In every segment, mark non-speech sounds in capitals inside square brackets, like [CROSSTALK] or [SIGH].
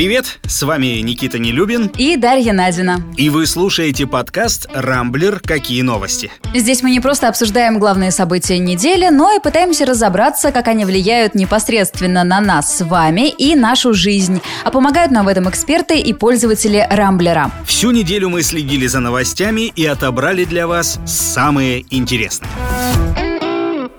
Привет, с вами Никита Нелюбин и Дарья Надина. И вы слушаете подкаст «Рамблер. Какие новости?». Здесь мы не просто обсуждаем главные события недели, но и пытаемся разобраться, как они влияют непосредственно на нас с вами и нашу жизнь. А помогают нам в этом эксперты и пользователи Рамблера. Всю неделю мы следили за новостями и отобрали для вас самые интересные.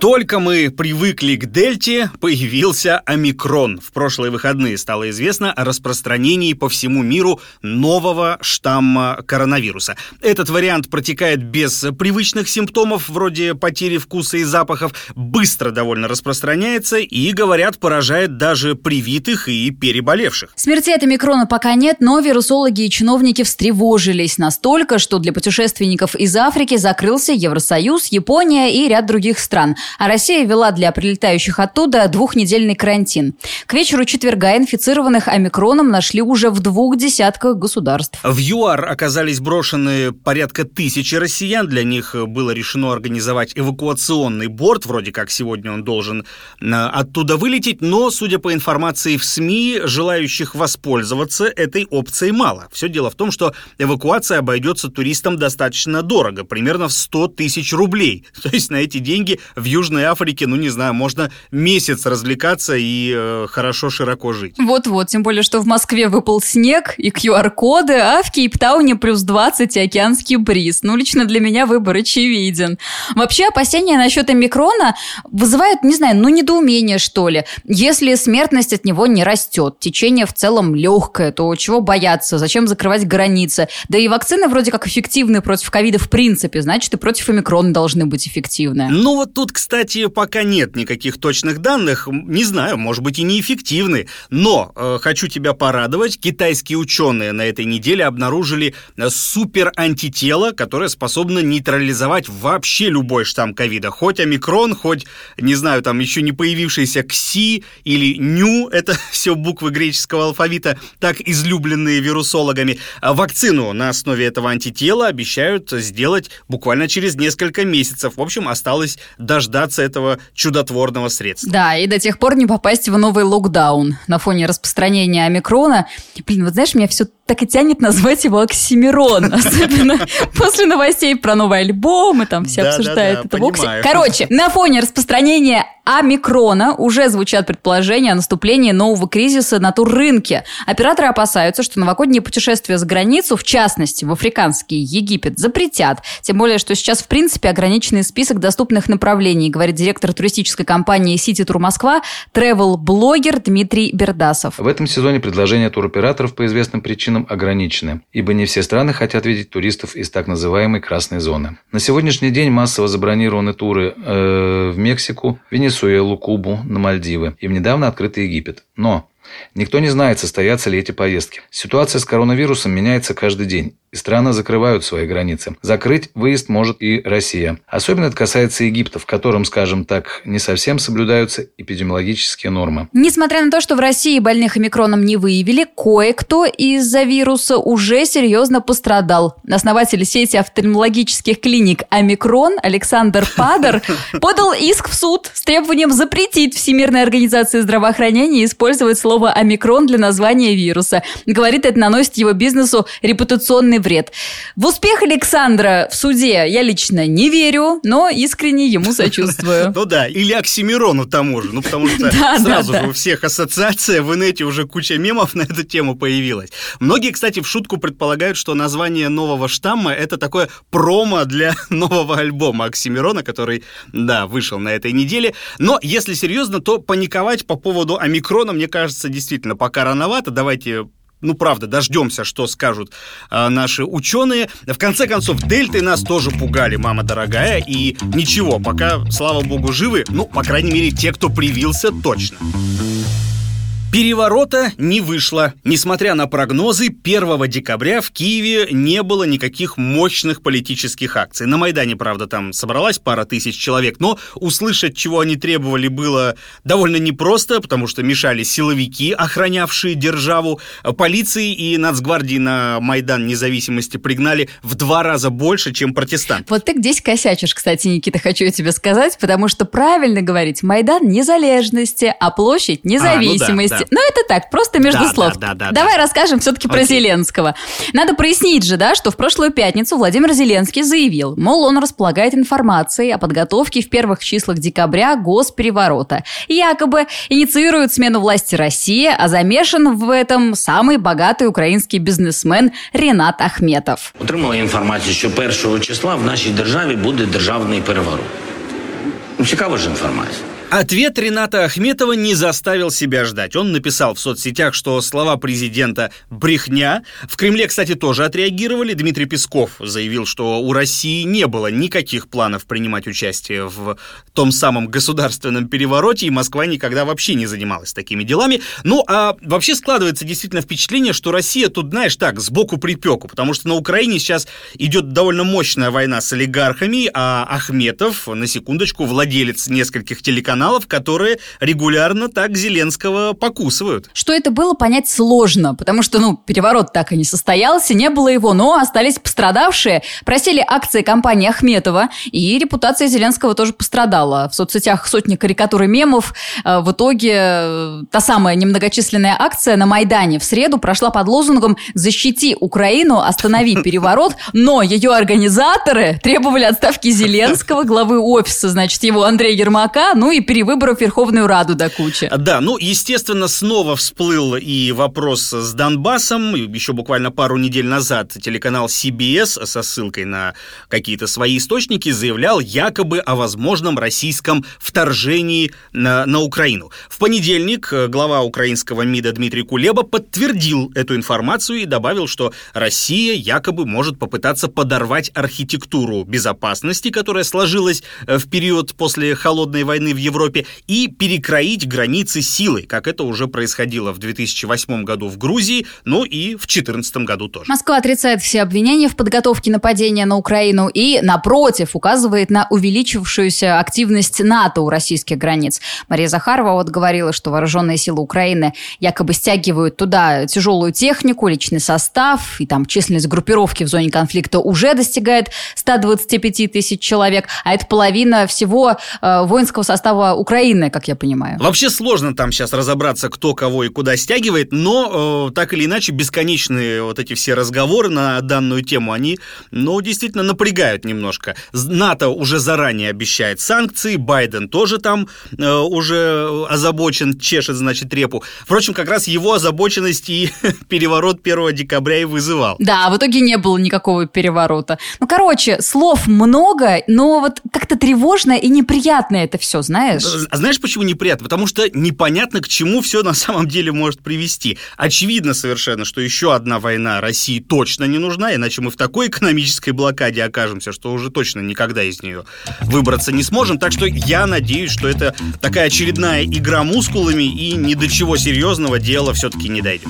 Только мы привыкли к дельте, появился омикрон. В прошлые выходные стало известно о распространении по всему миру нового штамма коронавируса. Этот вариант протекает без привычных симптомов, вроде потери вкуса и запахов, быстро довольно распространяется и, говорят, поражает даже привитых и переболевших. Смертей от омикрона пока нет, но вирусологи и чиновники встревожились настолько, что для путешественников из Африки закрылся Евросоюз, Япония и ряд других стран – а Россия ввела для прилетающих оттуда двухнедельный карантин. К вечеру четверга инфицированных омикроном нашли уже в двух десятках государств. В ЮАР оказались брошены порядка тысячи россиян. Для них было решено организовать эвакуационный борт. Вроде как сегодня он должен э, оттуда вылететь. Но, судя по информации в СМИ, желающих воспользоваться этой опцией мало. Все дело в том, что эвакуация обойдется туристам достаточно дорого. Примерно в 100 тысяч рублей. [LAUGHS] То есть на эти деньги в Южной Южной Африке, ну не знаю, можно месяц развлекаться и э, хорошо широко жить. Вот-вот, тем более, что в Москве выпал снег и QR-коды, а в Кейптауне плюс 20 и океанский бриз. Ну, лично для меня выбор очевиден. Вообще, опасения насчет омикрона вызывают, не знаю, ну, недоумение, что ли. Если смертность от него не растет, течение в целом легкое, то чего бояться? Зачем закрывать границы? Да и вакцины вроде как эффективны против ковида в принципе, значит, и против омикрона должны быть эффективны. Ну, вот тут, кстати, кстати, пока нет никаких точных данных. Не знаю, может быть и неэффективны. Но э, хочу тебя порадовать. Китайские ученые на этой неделе обнаружили э, супер антитело, которое способно нейтрализовать вообще любой штамм ковида. Хоть омикрон, хоть, не знаю, там еще не появившийся КСИ или НЮ, [LAUGHS] это все буквы греческого алфавита, так излюбленные вирусологами. А вакцину на основе этого антитела обещают сделать буквально через несколько месяцев. В общем, осталось дождаться дождаться этого чудотворного средства. Да, и до тех пор не попасть в новый локдаун на фоне распространения омикрона. Блин, вот знаешь, меня все так и тянет назвать его Оксимирон. [LAUGHS] Особенно после новостей про новый альбом, и там все обсуждают это в Короче, на фоне распространения омикрона уже звучат предположения о наступлении нового кризиса на туррынке. Операторы опасаются, что новогодние путешествия за границу, в частности, в африканский Египет, запретят. Тем более, что сейчас, в принципе, ограниченный список доступных направлений, говорит директор туристической компании City Tour Москва, travel-блогер Дмитрий Бердасов. В этом сезоне предложения туроператоров по известным причинам ограничены, ибо не все страны хотят видеть туристов из так называемой красной зоны. На сегодняшний день массово забронированы туры э, в Мексику, Венесуэлу, Кубу, на Мальдивы и в недавно открытый Египет. Но Никто не знает, состоятся ли эти поездки. Ситуация с коронавирусом меняется каждый день, и страны закрывают свои границы. Закрыть выезд может и Россия. Особенно это касается Египта, в котором, скажем так, не совсем соблюдаются эпидемиологические нормы. Несмотря на то, что в России больных омикроном не выявили, кое-кто из-за вируса уже серьезно пострадал. Основатель сети офтальмологических клиник «Омикрон» Александр Падер подал иск в суд с требованием запретить Всемирной организации здравоохранения использовать слово слово «омикрон» для названия вируса. Говорит, это наносит его бизнесу репутационный вред. В успех Александра в суде я лично не верю, но искренне ему [LAUGHS] сочувствую. Ну да, или Оксимирону тому же, ну потому что [LAUGHS] сразу же у всех ассоциация, в инете уже куча мемов на эту тему появилась. Многие, кстати, в шутку предполагают, что название нового штамма это такое промо для [LAUGHS] нового альбома Оксимирона, который, да, вышел на этой неделе. Но если серьезно, то паниковать по поводу омикрона, мне кажется, действительно пока рановато. Давайте ну, правда, дождемся, что скажут э, наши ученые. В конце концов, дельты нас тоже пугали, мама дорогая, и ничего, пока, слава богу, живы, ну, по крайней мере, те, кто привился, точно. Переворота не вышло. Несмотря на прогнозы, 1 декабря в Киеве не было никаких мощных политических акций. На Майдане, правда, там собралась пара тысяч человек, но услышать, чего они требовали, было довольно непросто, потому что мешали силовики, охранявшие державу. Полиции и нацгвардии на Майдан независимости пригнали в два раза больше, чем протестанты. Вот ты здесь косячишь, кстати, Никита, хочу я тебе сказать, потому что правильно говорить Майдан незалежности, а площадь независимости. А, ну да, да да. Ну, это так, просто между да, слов. Да, да, да, Давай да. расскажем все-таки про Зеленского. Надо прояснить же, да, что в прошлую пятницу Владимир Зеленский заявил, мол, он располагает информацией о подготовке в первых числах декабря госпереворота. Якобы инициирует смену власти России, а замешан в этом самый богатый украинский бизнесмен Ренат Ахметов. Отримала інформацію, що 1 числа в нашій державі буде державний переворот. Ну, цікава ж інформація. Ответ Рената Ахметова не заставил себя ждать. Он написал в соцсетях, что слова президента «брехня». В Кремле, кстати, тоже отреагировали. Дмитрий Песков заявил, что у России не было никаких планов принимать участие в том самом государственном перевороте, и Москва никогда вообще не занималась такими делами. Ну, а вообще складывается действительно впечатление, что Россия тут, знаешь, так, сбоку припеку, потому что на Украине сейчас идет довольно мощная война с олигархами, а Ахметов, на секундочку, владелец нескольких телеканалов, каналов, которые регулярно так Зеленского покусывают. Что это было, понять сложно, потому что, ну, переворот так и не состоялся, не было его, но остались пострадавшие. Просили акции компании Ахметова, и репутация Зеленского тоже пострадала. В соцсетях сотни карикатур и мемов. Э, в итоге э, та самая немногочисленная акция на Майдане в среду прошла под лозунгом «Защити Украину, останови [LAUGHS] переворот», но ее организаторы требовали отставки Зеленского, главы офиса, значит, его Андрея Ермака, ну и перевыборов Верховную Раду до кучи. Да, ну, естественно, снова всплыл и вопрос с Донбассом. Еще буквально пару недель назад телеканал CBS со ссылкой на какие-то свои источники заявлял якобы о возможном российском вторжении на, на Украину. В понедельник э, глава украинского МИДа Дмитрий Кулеба подтвердил эту информацию и добавил, что Россия якобы может попытаться подорвать архитектуру безопасности, которая сложилась э, в период после холодной войны в Европе Европе и перекроить границы силой, как это уже происходило в 2008 году в Грузии, ну и в 2014 году тоже. Москва отрицает все обвинения в подготовке нападения на Украину и, напротив, указывает на увеличившуюся активность НАТО у российских границ. Мария Захарова вот говорила, что вооруженные силы Украины якобы стягивают туда тяжелую технику, личный состав, и там численность группировки в зоне конфликта уже достигает 125 тысяч человек, а это половина всего э, воинского состава Украины, как я понимаю. Вообще сложно там сейчас разобраться, кто кого и куда стягивает, но э, так или иначе бесконечные вот эти все разговоры на данную тему, они, ну, действительно напрягают немножко. НАТО уже заранее обещает санкции, Байден тоже там э, уже озабочен, чешет, значит, репу. Впрочем, как раз его озабоченность и [LAUGHS] переворот 1 декабря и вызывал. Да, в итоге не было никакого переворота. Ну, короче, слов много, но вот как-то тревожно и неприятно это все, знаешь? Знаешь? А знаешь, почему неприятно? Потому что непонятно, к чему все на самом деле может привести. Очевидно совершенно, что еще одна война России точно не нужна, иначе мы в такой экономической блокаде окажемся, что уже точно никогда из нее выбраться не сможем. Так что я надеюсь, что это такая очередная игра мускулами и ни до чего серьезного дела все-таки не дойдет.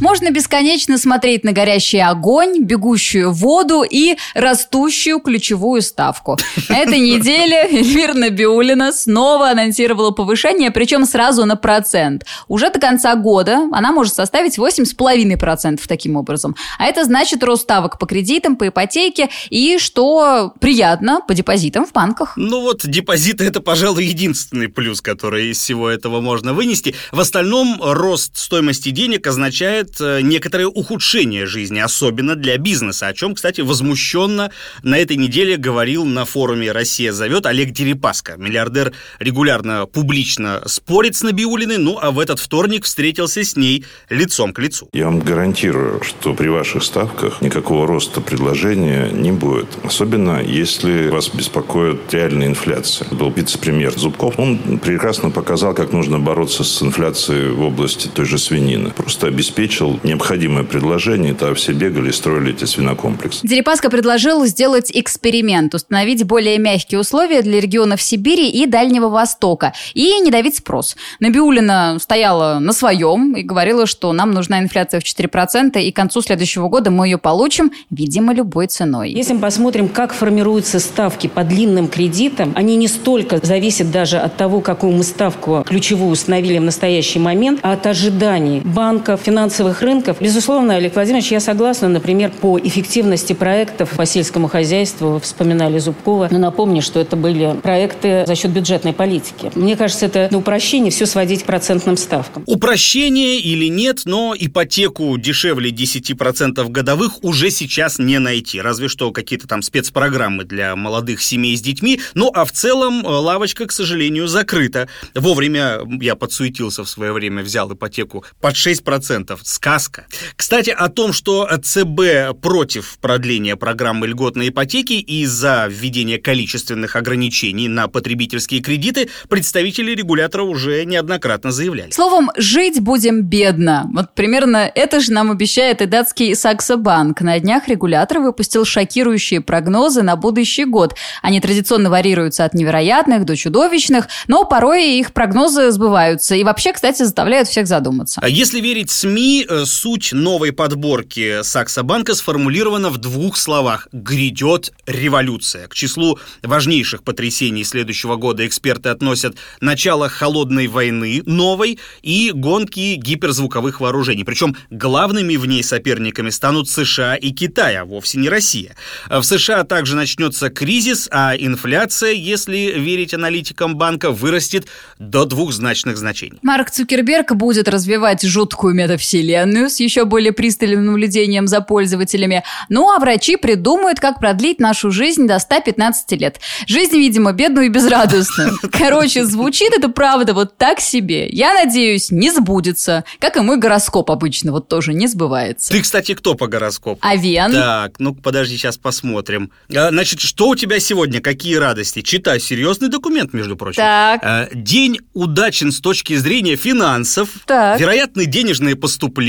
Можно бесконечно смотреть на горящий огонь, бегущую воду и растущую ключевую ставку. На этой неделе Эльвира Набиулина снова анонсировала повышение, причем сразу на процент. Уже до конца года она может составить 8,5% таким образом. А это значит рост ставок по кредитам, по ипотеке и, что приятно, по депозитам в банках. Ну вот, депозиты – это, пожалуй, единственный плюс, который из всего этого можно вынести. В остальном рост стоимости денег означает э, некоторое ухудшение жизни, особенно для бизнеса, о чем, кстати, возмущенно на этой неделе говорил на форуме «Россия зовет» Олег Дерипаска. Миллиардер регулярно публично спорит с Набиулиной, ну а в этот вторник встретился с ней лицом к лицу. Я вам гарантирую, что при ваших ставках никакого роста предложения не будет. Особенно, если вас беспокоит реальная инфляция. Был вице-премьер Зубков. Он прекрасно показал, как нужно бороться с инфляцией в области той же свинины. Просто обеспечил услышал необходимое предложение, то все бегали и строили эти свинокомплексы. Дерипаска предложил сделать эксперимент, установить более мягкие условия для регионов Сибири и Дальнего Востока и не давить спрос. Набиулина стояла на своем и говорила, что нам нужна инфляция в 4%, и к концу следующего года мы ее получим, видимо, любой ценой. Если мы посмотрим, как формируются ставки по длинным кредитам, они не столько зависят даже от того, какую мы ставку ключевую установили в настоящий момент, а от ожиданий банков, финансовых финансовых рынков. Безусловно, Олег Владимирович, я согласна, например, по эффективности проектов по сельскому хозяйству, вспоминали Зубкова. Но напомню, что это были проекты за счет бюджетной политики. Мне кажется, это на упрощение все сводить к процентным ставкам. Упрощение или нет, но ипотеку дешевле 10% годовых уже сейчас не найти. Разве что какие-то там спецпрограммы для молодых семей с детьми. Ну, а в целом э, лавочка, к сожалению, закрыта. Вовремя я подсуетился в свое время, взял ипотеку под 6%. Сказка. Кстати, о том, что ЦБ против продления программы льготной ипотеки и за введение количественных ограничений на потребительские кредиты, представители регулятора уже неоднократно заявляли. Словом, жить будем бедно. Вот примерно это же нам обещает и датский Саксо Банк. На днях регулятор выпустил шокирующие прогнозы на будущий год. Они традиционно варьируются от невероятных до чудовищных, но порой их прогнозы сбываются. И вообще, кстати, заставляют всех задуматься. А если верить СМИ, э, суть новой подборки Саксо Банка сформулирована в двух словах. Грядет революция. К числу важнейших потрясений следующего года эксперты относят начало холодной войны новой и гонки гиперзвуковых вооружений. Причем главными в ней соперниками станут США и Китай, а вовсе не Россия. В США также начнется кризис, а инфляция, если верить аналитикам банка, вырастет до двухзначных значений. Марк Цукерберг будет развивать жуткую метавселенную с еще более пристальным наблюдением за пользователями. Ну а врачи придумают, как продлить нашу жизнь до 115 лет. Жизнь, видимо, бедную и безрадостную. [LAUGHS] Короче, звучит это правда вот так себе. Я надеюсь, не сбудется. Как и мой гороскоп обычно, вот тоже не сбывается. Ты, кстати, кто по гороскопу? Овен. Так, ну подожди, сейчас посмотрим. А, Значит, что у тебя сегодня? Какие радости? Читай, серьезный документ, между прочим. Так. А, День удачен с точки зрения финансов. Так. Вероятны денежные поступления,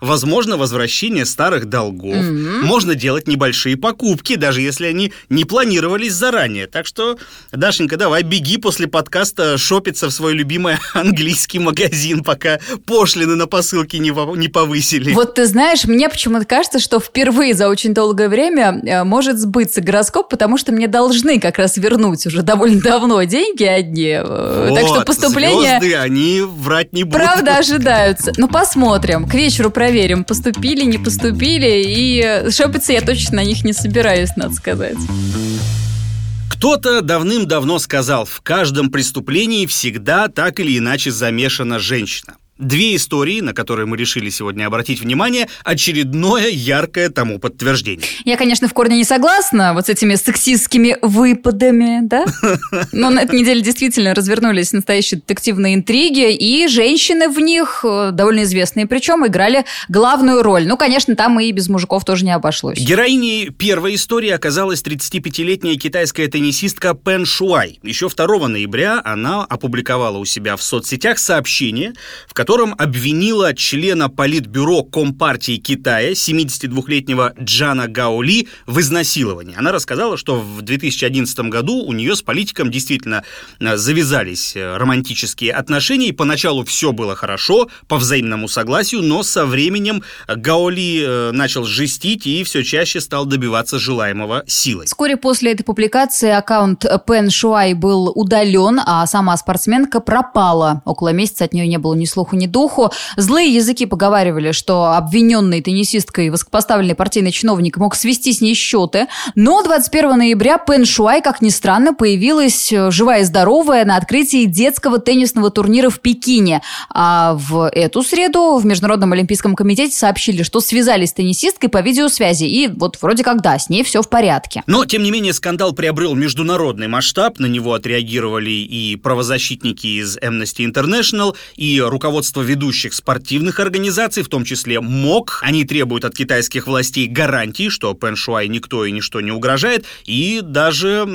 возможно возвращение старых долгов. Можно делать небольшие покупки, даже если они не планировались заранее. Так что, Дашенька, давай беги после подкаста шопиться в свой любимый [LAUGHS] английский магазин, пока пошлины на посылки не, не повысили. Вот ты знаешь, мне почему-то кажется, что впервые за очень долгое время э, может сбыться гороскоп, потому что мне должны как раз вернуть уже довольно давно деньги одни. Э, так что Вот, поступления... звезды, они врать не будут. Правда ожидаются. Ну, посмотрим. К вечеру проверим, поступили, не поступили. И шопиться я точно на них не собираюсь, надо сказать. Кто-то давным-давно сказал, в каждом преступлении всегда так или иначе замешана женщина. Две истории, на которые мы решили сегодня обратить внимание, очередное яркое тому подтверждение. Я, конечно, в корне не согласна вот с этими сексистскими выпадами, да? [LAUGHS] Но на этой неделе действительно развернулись настоящие детективные интриги, и женщины в них, э, довольно известные причем, играли главную роль. Ну, конечно, там и без мужиков тоже не обошлось. Героиней первой истории оказалась 35-летняя китайская теннисистка Пен Шуай. Еще 2 ноября она опубликовала у себя в соцсетях сообщение, в котором обвинила члена политбюро Компартии Китая, 72-летнего Джана Гаоли, в изнасиловании. Она рассказала, что в 2011 году у нее с политиком действительно э, завязались э, романтические отношения, и поначалу все было хорошо, по взаимному согласию, но со временем Гаоли э, начал жестить и все чаще стал добиваться желаемого силой. Вскоре после этой публикации аккаунт Пен Шуай был удален, а сама спортсменка пропала. Около месяца от нее не было ни слуху, ни духу. Злые языки поговаривали, что обвиненный теннисисткой высокопоставленный партийный чиновник мог свести с ней счеты. Но 21 ноября Пен Шуай, как ни странно, появилась э, живая и здоровая на открытии детского теннисного турнира в Пекине. А в эту среду в Международном олимпийском комитете сообщили, что связались с теннисисткой по видеосвязи. И вот вроде как да, с ней все в порядке. Но, тем не менее, скандал приобрел международный масштаб. На него отреагировали и правозащитники из Amnesty International, и руководство ведущих спортивных организаций, в том числе МОК. Они требуют от китайских властей гарантий, что Пен Шуай никто и ничто не угрожает, и даже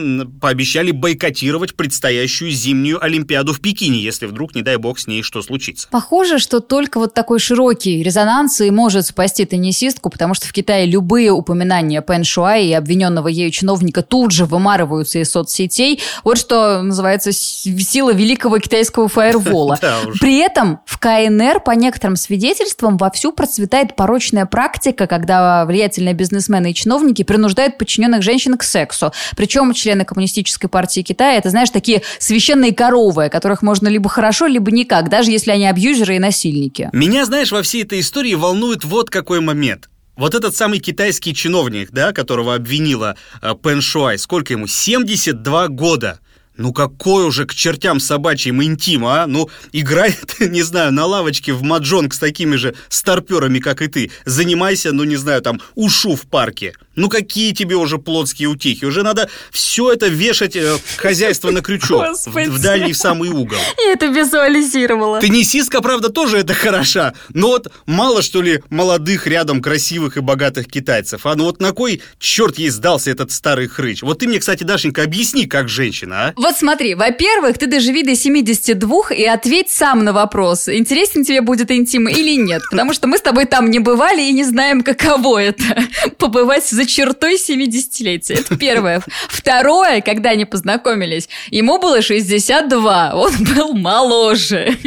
пообещали бойкотировать предстоящую зимнюю Олимпиаду в Пекине, если вдруг, не дай бог, с ней что случится. Похоже, что только вот такой широкий резонанс и может спасти теннисистку, потому что в Китае любые упоминания Пен Шуай и обвиненного ею чиновника тут же вымарываются из соцсетей. Вот что называется сила великого китайского фаервола. [LAUGHS] При этом в КНР, по некоторым свидетельствам, вовсю процветает порочная практика, когда влиятельные бизнесмены и чиновники принуждают подчиненных женщин к сексу. Причем члены Коммунистической партии Китая, это, знаешь, такие священные коровы, которых можно либо хорошо, либо никак, даже если они абьюзеры и насильники. Меня, знаешь, во всей этой истории волнует вот какой момент. Вот этот самый китайский чиновник, да, которого обвинила э, Пен Шуай, сколько ему? 72 года. Ну какой уже к чертям собачьим интим, а? Ну, играет, [LAUGHS] не знаю, на лавочке в маджонг с такими же старперами, как и ты. Занимайся, ну, не знаю, там, ушу в парке. Ну какие тебе уже плотские утихи? Уже надо все это вешать э, хозяйство на крючок. В, в дальний в самый угол. [LAUGHS] Я это визуализировала. Теннисистка, правда, тоже это хороша. Но вот мало, что ли, молодых рядом красивых и богатых китайцев. А ну вот на кой черт ей сдался этот старый хрыч? Вот ты мне, кстати, Дашенька, объясни, как женщина, а? Вот смотри, во-первых, ты доживи до 72 и ответь сам на вопрос, интересен тебе будет интим или нет. Потому что мы с тобой там не бывали и не знаем, каково это [LAUGHS] побывать за чертой 70-летия. Это первое. Второе, когда они познакомились, ему было 62, он был моложе.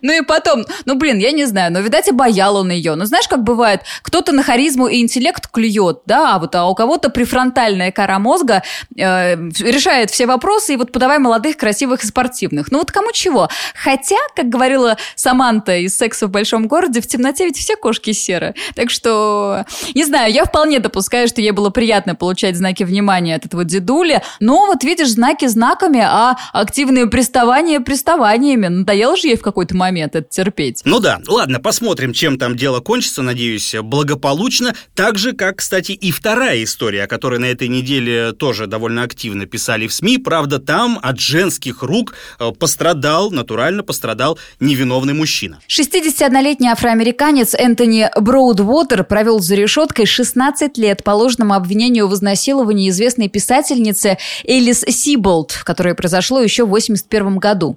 Ну и потом, ну блин, я не знаю, но, видать, обаял он ее. Ну знаешь, как бывает, кто-то на харизму и интеллект клюет, да, а вот а у кого-то префронтальная кора мозга э, решает все вопросы, и вот подавай молодых, красивых и спортивных. Ну вот кому чего. Хотя, как говорила Саманта из «Секса в большом городе», в темноте ведь все кошки серы. Так что, не знаю, я вполне допускаю, что ей было приятно получать знаки внимания от этого дедули. Но вот видишь, знаки знаками, а активные приставания приставаниями. Надоело же ей в какой-то момент это терпеть. Ну да, ладно, посмотрим, чем там дело кончится, надеюсь, благополучно. Так же, как, кстати, и вторая история, о которой на этой неделе тоже довольно активно писали в СМИ. Правда, там от женских рук э, пострадал, натурально пострадал невиновный мужчина. 61-летний афроамериканец Энтони Броудвотер провел за решеткой 16 лет по ложному обвинению в изнасиловании известной писательницы Элис Сиболт, которое произошло еще в 1981 году.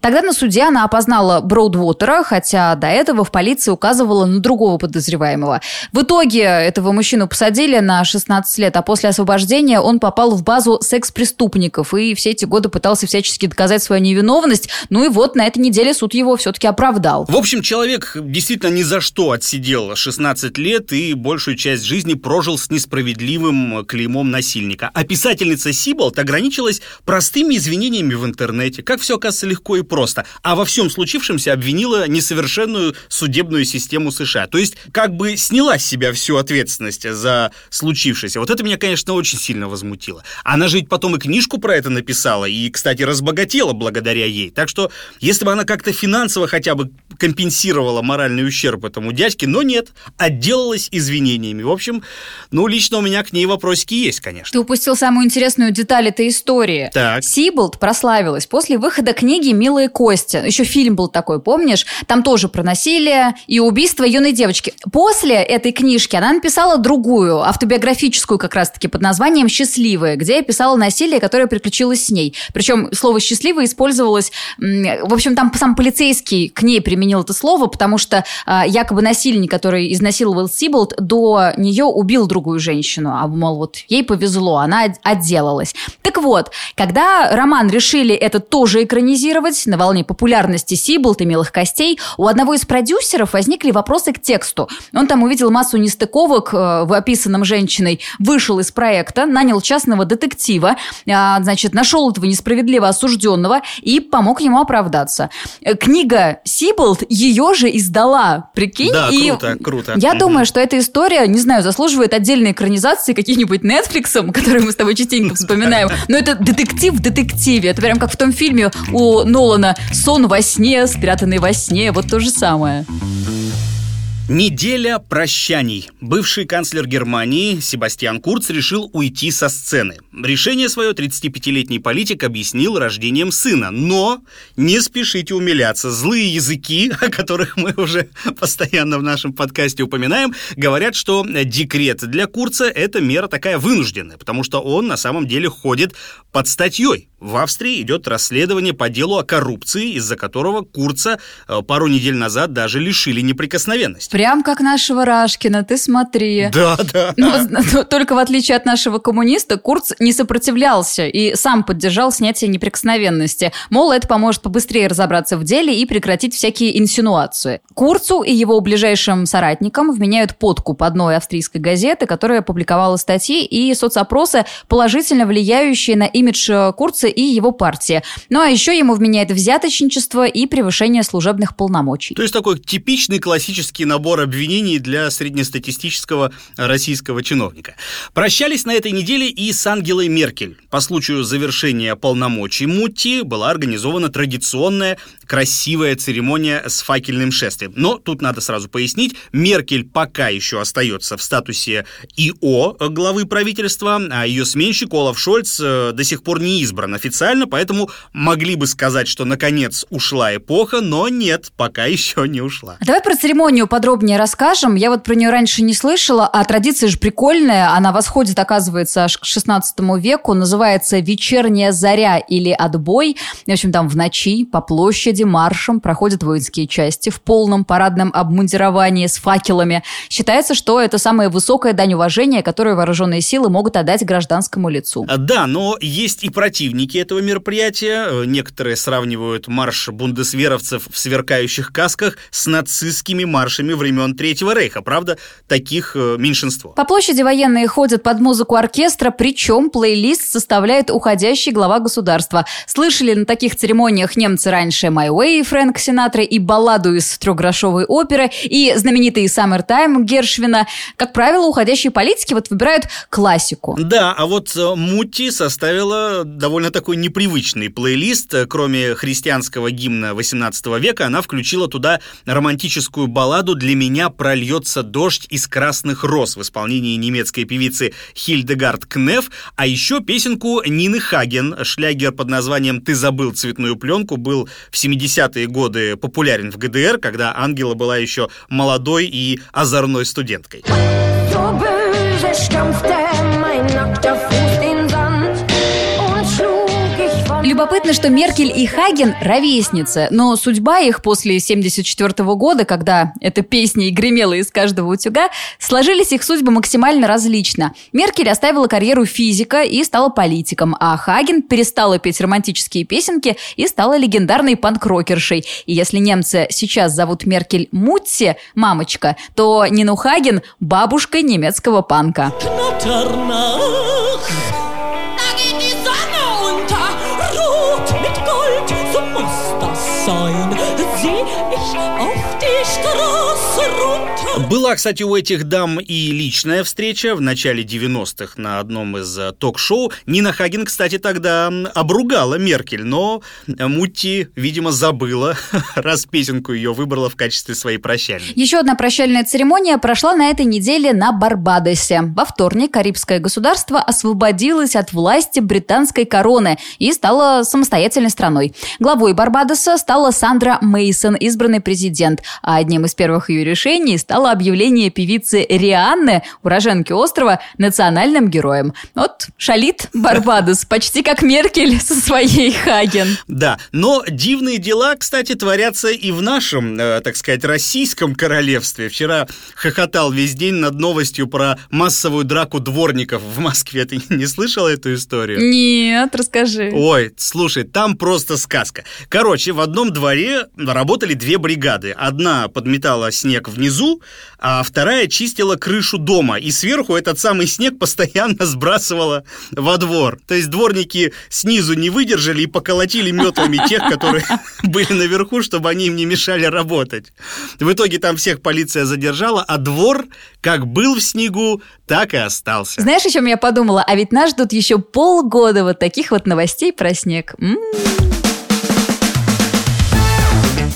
Тогда на суде она опознала Броудвотера, хотя до этого в полиции указывала на другого подозреваемого. В итоге этого мужчину посадили на 16 лет, а после освобождения он попал в базу секс-преступников и все эти годы пытался всячески доказать свою невиновность. Ну и вот на этой неделе суд его все-таки оправдал. В общем, человек действительно ни за что отсидел 16 лет и большую часть жизни прожил с несправедливым клеймом насильника. А писательница Сиболт ограничилась простыми извинениями в интернете. Как все оказывается легко легко и просто, а во всем случившемся обвинила несовершенную судебную систему США. То есть как бы сняла с себя всю ответственность за случившееся. Вот это меня, конечно, очень сильно возмутило. Она же ведь потом и книжку про это написала, и, кстати, разбогатела благодаря ей. Так что, если бы она как-то финансово хотя бы компенсировала моральный ущерб этому дядьке, но нет, отделалась извинениями. В общем, ну, лично у меня к ней вопросики есть, конечно. Ты упустил самую интересную деталь этой истории. Так. Сиболт прославилась после выхода книги «Милые кости». Еще фильм был такой, помнишь? Там тоже про насилие и убийство юной девочки. После этой книжки она написала другую, автобиографическую как раз-таки под названием «Счастливая», где писала насилие, которое приключилось с ней. Причем слово «счастливая» использовалось... В общем, там сам полицейский к ней применил это слово, потому что а, якобы насильник, который изнасиловал Сиболт, до нее убил другую женщину. А, мол, вот ей повезло, она отделалась. Так вот, когда роман решили это тоже экранизировать, цитировать, на волне популярности Сиболт и «Милых костей», у одного из продюсеров возникли вопросы к тексту. Он там увидел массу нестыковок э, в описанном женщиной, вышел из проекта, нанял частного детектива, э, значит, нашел этого несправедливо осужденного и помог ему оправдаться. Э, книга Сиболт ее же издала, прикинь? Да, и круто, круто. Я угу. думаю, что эта история, не знаю, заслуживает отдельной экранизации каких-нибудь Netflix, который мы с тобой частенько вспоминаем. Но это детектив в детективе. Это прям как в том фильме у Нолана «Сон во сне», «Спрятанный во сне», вот то же самое. Неделя прощаний. Бывший канцлер Германии Себастьян Курц решил уйти со сцены. Решение свое 35-летний политик объяснил рождением сына. Но не спешите умиляться. Злые языки, о которых мы уже постоянно в нашем подкасте упоминаем, говорят, что декрет для Курца – это мера такая вынужденная, потому что он на самом деле ходит под статьей В Австрии идет расследование по делу о коррупции, из-за которого Курца э, пару недель назад даже лишили неприкосновенности. Прям как нашего Рашкина, ты смотри. Да, да. Но, но только в отличие от нашего коммуниста, Курц не сопротивлялся и сам поддержал снятие неприкосновенности. Мол, это поможет побыстрее разобраться в деле и прекратить всякие инсинуации. Курцу и его ближайшим соратникам вменяют подкуп одной австрийской газеты, которая публиковала статьи и соцопросы, положительно влияющие на имидж э, Курца и его партии. Ну а еще ему вменяет взяточничество и превышение служебных полномочий. То есть такой типичный классический набор обвинений для среднестатистического российского чиновника. Прощались на этой неделе и с Ангелой Меркель. По случаю завершения полномочий Мутти была организована традиционная красивая церемония с факельным шествием. Но тут надо сразу пояснить, Меркель пока еще остается в статусе ИО главы правительства, а ее сменщик Олаф Шольц э, до сих пор не избран официально, поэтому могли бы сказать, что наконец ушла эпоха, но нет, пока еще не ушла. Давай про церемонию подробнее расскажем. Я вот про нее раньше не слышала, а традиция же прикольная. Она восходит, оказывается, аж к 16 веку. Называется «Вечерняя заря» или «Отбой». В общем, там в ночи по площади маршем проходят воинские части в полном парадном обмундировании с факелами. Считается, что это самая высокая дань уважения, которую вооруженные силы могут отдать гражданскому лицу. А, Да, но есть и противники этого мероприятия. Э, Некоторые сравнивают марш бундесверовцев в сверкающих касках с нацистскими маршами времен Третьего Рейха. Правда, таких э, меньшинство. По площади военные ходят под музыку оркестра, причем плейлист составляет уходящий глава государства. Слышали на таких церемониях немцы раньше «My Way» Фрэнк Синатра и балладу из трехгрошовой оперы, и знаменитый «Summertime» Гершвина. Как правило, уходящие политики вот выбирают классику. Да, а вот э, Мутти составила довольно такой непривычный плейлист. Кроме христианского гимна 18 века, она включила туда романтическую балладу «Для меня прольется дождь из красных роз» в исполнении немецкой певицы Хильдегард Кнеф, а еще песенку Нины Хаген. Шлягер под названием «Ты забыл цветную пленку» был в 70-е годы популярен в ГДР, когда Ангела была еще молодой и озорной студенткой. Любопытно, что Меркель и Хаген ровесницы, но судьба их после 74 года, когда эта песня и гремела из каждого утюга, сложились их судьбы максимально различно. Меркель оставила карьеру физика и стала политиком, а Хаген перестала петь романтические песенки и стала легендарной панк-рокершей. И если немцы сейчас зовут Меркель Мутти, мамочка, то Нину Хаген – бабушкой немецкого панка. Была, кстати, у этих дам и личная встреча в начале 90-х на одном из э, ток-шоу. Нина Хаген, кстати, тогда обругала Меркель, но э, Мутти, видимо, забыла, [LAUGHS] раз песенку ее выбрала в качестве своей прощальной. Еще одна прощальная церемония прошла на этой неделе на Барбадосе. Во вторник Карибское государство освободилось от власти британской короны и стало самостоятельной страной. Главой Барбадоса стала Сандра Мейсон, избранный президент. А одним из первых ее решений стало объявление певицы Рианны, уроженки острова, национальным героем. Вот шалит Барбадос, почти как Меркель со своей Хаген. Да, но дивные дела, кстати, творятся и в нашем, э, так сказать, российском королевстве. Вчера хохотал весь день над новостью про массовую драку дворников в Москве. Ты не слышала эту историю? Нет, расскажи. Ой, слушай, там просто сказка. Короче, в одном дворе работали две бригады. Одна подметала снег внизу, а вторая чистила крышу дома. И сверху этот самый снег постоянно [LAUGHS] сбрасывала во двор. То есть дворники снизу не выдержали и поколотили метлами тех, которые [LAUGHS] были наверху, чтобы они им не мешали работать. В итоге там всех полиция задержала, а двор как был в снегу, так и остался. Знаешь, о чем я подумала? А ведь нас ждут еще полгода вот таких вот новостей про снег. М.